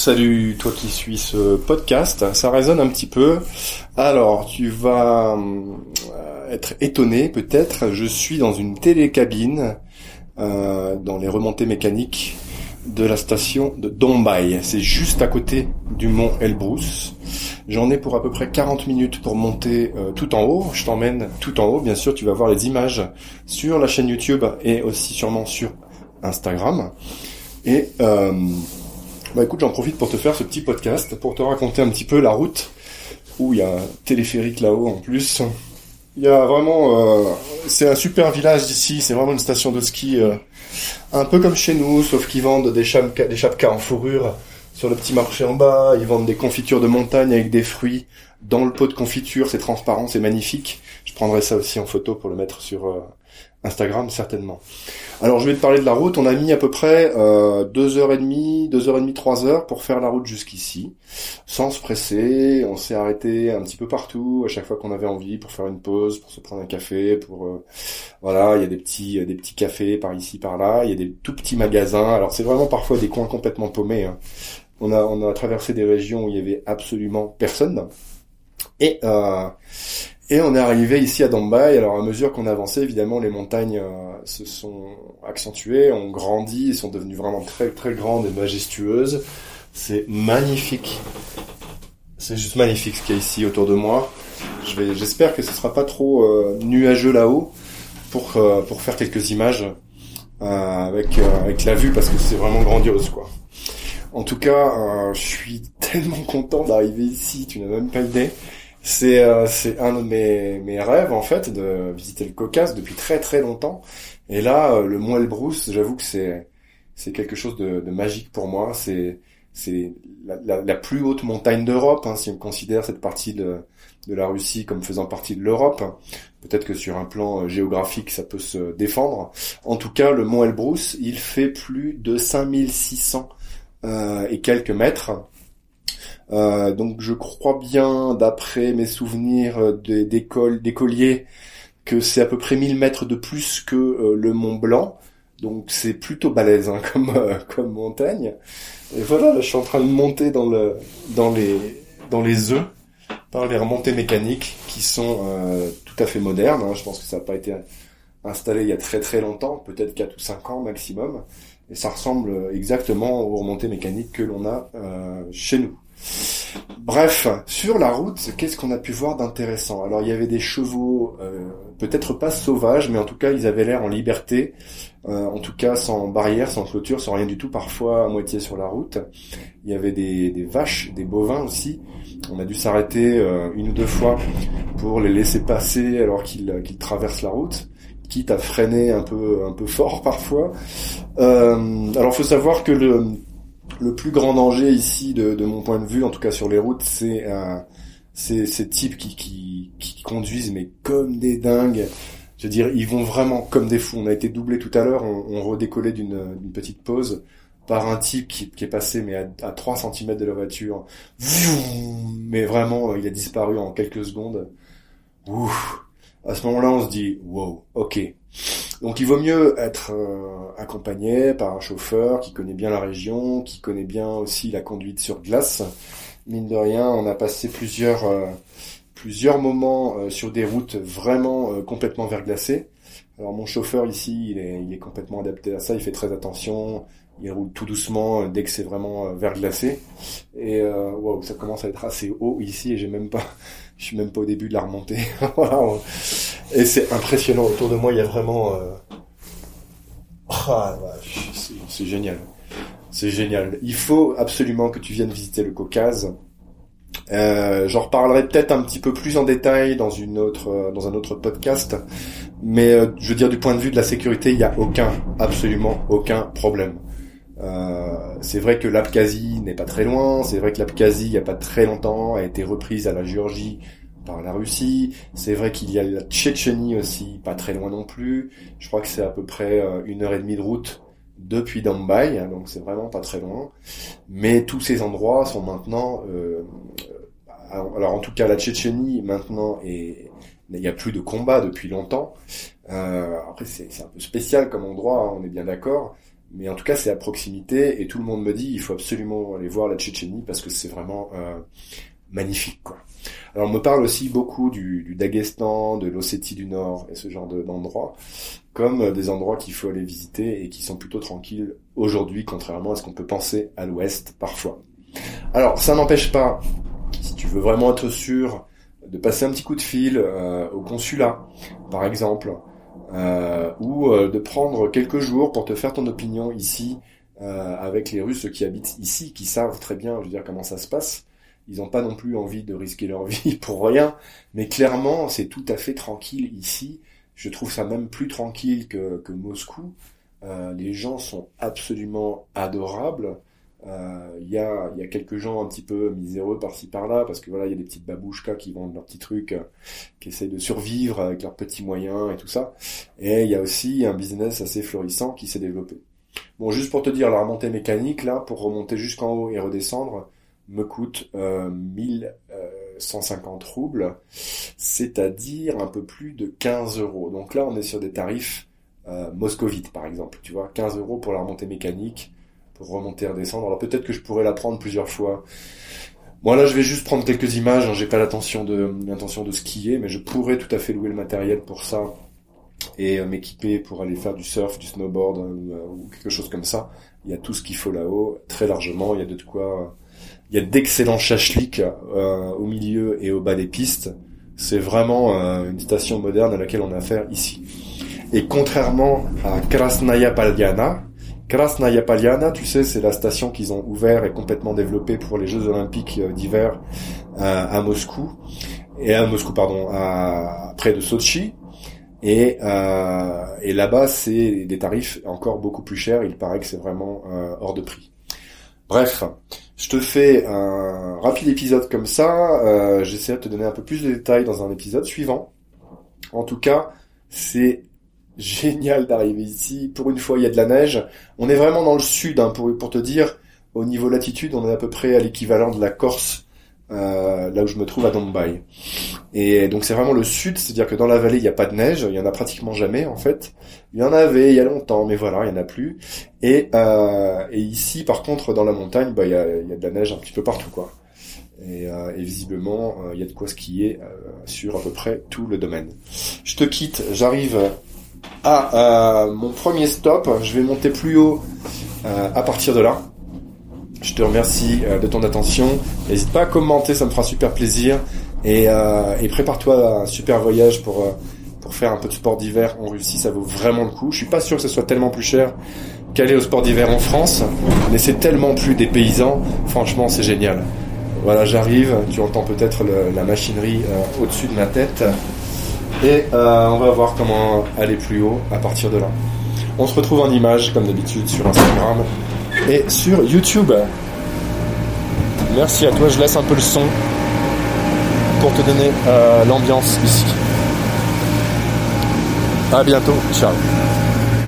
salut toi qui suis ce podcast, ça résonne un petit peu. Alors, tu vas euh, être étonné peut-être, je suis dans une télécabine euh, dans les remontées mécaniques de la station de Dombay. C'est juste à côté du mont Elbrus. J'en ai pour à peu près 40 minutes pour monter euh, tout en haut. Je t'emmène tout en haut. Bien sûr, tu vas voir les images sur la chaîne YouTube et aussi sûrement sur Instagram. Et bah écoute, j'en profite pour te faire ce petit podcast, pour te raconter un petit peu la route où il y a un téléphérique là-haut en plus. Il y a vraiment, euh, c'est un super village d'ici. C'est vraiment une station de ski, euh, un peu comme chez nous, sauf qu'ils vendent des chapkas en fourrure sur le petit marché en bas. Ils vendent des confitures de montagne avec des fruits dans le pot de confiture. C'est transparent, c'est magnifique. Je prendrai ça aussi en photo pour le mettre sur euh, Instagram certainement. Alors je vais te parler de la route. On a mis à peu près euh, deux heures et demie, deux heures et demie, trois heures pour faire la route jusqu'ici, sans se presser. On s'est arrêté un petit peu partout à chaque fois qu'on avait envie pour faire une pause, pour se prendre un café, pour euh, voilà. Il y a des petits, des petits cafés par ici, par là. Il y a des tout petits magasins. Alors c'est vraiment parfois des coins complètement paumés. Hein. On a on a traversé des régions où il y avait absolument personne. Et euh, et on est arrivé ici à Dombay. Alors à mesure qu'on avançait, évidemment, les montagnes euh, se sont accentuées, ont grandi, sont devenues vraiment très très grandes et majestueuses. C'est magnifique. C'est juste magnifique ce qu'il y a ici autour de moi. J'espère que ce sera pas trop euh, nuageux là-haut pour euh, pour faire quelques images avec avec la vue parce que c'est vraiment grandiose quoi. En tout cas, je suis tellement content d'arriver ici. Tu n'as même pas idée. C'est euh, c'est un de mes, mes rêves en fait de visiter le Caucase depuis très très longtemps. Et là, euh, le Mont Elbrus, j'avoue que c'est c'est quelque chose de, de, magique pour moi. C'est c'est la, la, la, plus haute montagne d'Europe, hein, si on considère cette partie de, de la Russie comme faisant partie de l'Europe. Peut-être que sur un plan euh, géographique, ça peut se défendre. En tout cas, le Mont Elbrus, il fait plus de 5600 euh, et quelques mètres. Euh, donc je crois bien, d'après mes souvenirs euh, d'école, d'écoliers, que c'est à peu près 1000 mètres de plus que euh, le Mont Blanc. Donc c'est plutôt balèze hein, comme comme montagne. Et voilà, je suis en train de monter dans le dans les dans les œufs par les remontées mécaniques qui sont tout à fait modernes. Hein. Je pense que ça n'a pas été installé il y a très très longtemps, peut-être 4 ou 5 ans maximum. Et ça ressemble exactement aux remontées mécaniques que l'on a chez nous. Bref, sur la route, qu'est-ce qu'on a pu voir d'intéressant? Alors il y avait des chevaux, euh, peut-être pas sauvages, mais en tout cas ils avaient l'air en liberté, euh, en tout cas sans barrière, sans clôture, sans rien du tout, parfois à moitié sur la route. Il y avait des, vaches, des bovins aussi. On a dû s'arrêter euh, une ou deux fois pour les laisser passer alors qu'ils traversent la route quitte à freiner un peu un peu fort parfois. alors faut savoir que le le plus grand danger ici, de, de, mon point de vue, en tout cas sur les routes, c'est euh, ces types qui, qui, qui, conduisent mais comme des dingues. Je veux dire, ils vont vraiment comme des fous. On a été doublé tout à l'heure, on, on redécollait d'une petite pause par un type qui, qui est passé mais à, à 3 cm de la voiture. Mais vraiment, il a disparu en quelques secondes. À ce moment-là, on se dit, wow, ok. Donc il vaut mieux être euh, accompagné par un chauffeur qui connaît bien la région, qui connaît bien aussi la conduite sur glace. Mine de rien, on a passé plusieurs euh, plusieurs moments euh, sur des routes vraiment complètement verglacées. Alors mon chauffeur ici, il est, complètement adapté à ça, il fait très attention, il roule tout doucement dès que c'est vraiment verglacé. Et wow, ça commence à être assez haut ici et j'ai même pas je suis même pas au début de la remontée. Et c'est impressionnant. Autour de moi, il y a vraiment... Euh... Ah, c'est génial. C'est génial. Il faut absolument que tu viennes visiter le Caucase. Euh, J'en reparlerai peut-être un petit peu plus en détail dans une autre, euh, dans un autre podcast. Mais euh, je veux dire, du point de vue de la sécurité, il n'y a aucun, absolument aucun problème. Euh, c'est vrai que l'Abkhazie n'est pas très loin, c'est vrai que l'Abkhazie, il n'y a pas très longtemps, a été reprise à la Géorgie par la Russie. C'est vrai qu'il y a la Tchétchénie aussi, pas très loin non plus. Je crois que c'est à peu près euh, une heure et demie de route depuis Dombay, hein, donc c'est vraiment pas très loin. Mais tous ces endroits sont maintenant, euh, alors en tout cas la Tchétchénie maintenant et il n'y a plus de combat depuis longtemps. Euh, après c'est un peu spécial comme endroit, hein, on est bien d'accord Mais en tout cas, c'est à proximité et tout le monde me dit il faut absolument aller voir la Tchétchénie parce que c'est vraiment euh, magnifique. Quoi. Alors on me parle aussi beaucoup du, du de l'Ossétie du Nord et ce genre d'endroits comme des endroits qu'il faut aller visiter et qui sont plutôt tranquilles aujourd'hui, contrairement à ce qu'on peut penser à l'Ouest parfois. Alors ça n'empêche pas, si tu veux vraiment être sûr de passer un petit coup de fil euh, au consulat, par exemple, euh, ou euh, de prendre quelques jours pour te faire ton opinion ici avec les Russes qui habitent ici, qui savent très bien, je veux dire, comment ça se passe. Ils n'ont pas non plus envie de risquer leur vie pour rien, mais clairement, c'est tout à fait tranquille ici. Je trouve ça même plus tranquille que, que Moscou. les gens sont absolument adorables. Il euh, y, a, y a quelques gens un petit peu miséreux par-ci par-là, parce que voilà, il y a des petites babouchkas qui vendent leurs petits trucs, euh, qui essayent de survivre avec leurs petits moyens et tout ça. Et il y a aussi un business assez florissant qui s'est développé. Bon, juste pour te dire, la remontée mécanique, là, pour remonter jusqu'en haut et redescendre, me coûte euh, 1150 roubles, c'est-à-dire un peu plus de 15 euros. Donc là, on est sur des tarifs euh, moscovites, par exemple. Tu vois, 15 euros pour la remontée mécanique, remonter, redescendre. Alors peut-être que je pourrais la prendre plusieurs fois. Bon là je vais juste prendre quelques images, hein. j'ai pas l'intention de l'intention de skier, mais je pourrais tout à fait louer le matériel pour ça et euh, m'équiper pour aller faire du surf, du snowboard euh, ou quelque chose comme ça. Il y a tout ce qu'il faut là-haut, très largement. Il y a de quoi, il y a d'excellents chachliks euh, au milieu et au bas des pistes. C'est vraiment une station moderne à laquelle on a affaire ici. Et contrairement à Krasnaya Palyana, Krasnaya Palyana, tu sais, c'est la station qu'ils ont ouvert et complètement développée pour les Jeux Olympiques euh, d'hiver euh, à Moscou et à Moscou, pardon, à près de Sochi. Et, euh, et là-bas, c'est des tarifs encore beaucoup plus chers. Il paraît que c'est vraiment hors de prix. Bref, je te fais un rapide épisode comme ça. Euh, J'essaierai de te donner un peu plus de détails dans un épisode suivant. En tout cas, c'est génial d'arriver ici. Pour une fois, il y a de la neige. On est vraiment dans le sud, hein, pour, pour te dire. Au niveau latitude, on est à peu près à l'équivalent de la Corse, euh, là où je me trouve à Dombay. Et donc c'est vraiment le sud, c'est-à-dire que dans la vallée, il n'y a pas de neige, il y en a pratiquement jamais en fait. Il y en avait il y a longtemps, mais voilà, il n'y en a plus. Et, euh, et ici, par contre, dans la montagne, bah, il, y a, y a de la neige un petit peu partout, quoi. Et, euh, et, visiblement, il y a de quoi skier sur à peu près tout le domaine. Je te quitte, j'arrive euh, mon premier stop, je vais monter plus haut à partir de là. Je te remercie euh, de ton attention. N'hésite pas à commenter, ça me fera super plaisir. Et, et prépare-toi à un super voyage pour, pour faire un peu de sport d'hiver en Russie. Ça vaut vraiment le coup. Je suis pas sûr que ce soit tellement plus cher qu'aller au sport d'hiver en France, mais c'est tellement plus des paysans. Franchement, c'est génial. Voilà, j'arrive. Tu entends peut-être la machinerie au-dessus de ma tête. Et euh, on va voir comment aller plus haut à partir de là. On se retrouve en image comme d'habitude sur Instagram et sur YouTube. Merci à toi, je laisse un peu le son pour te donner euh, l'ambiance ici. À bientôt, ciao.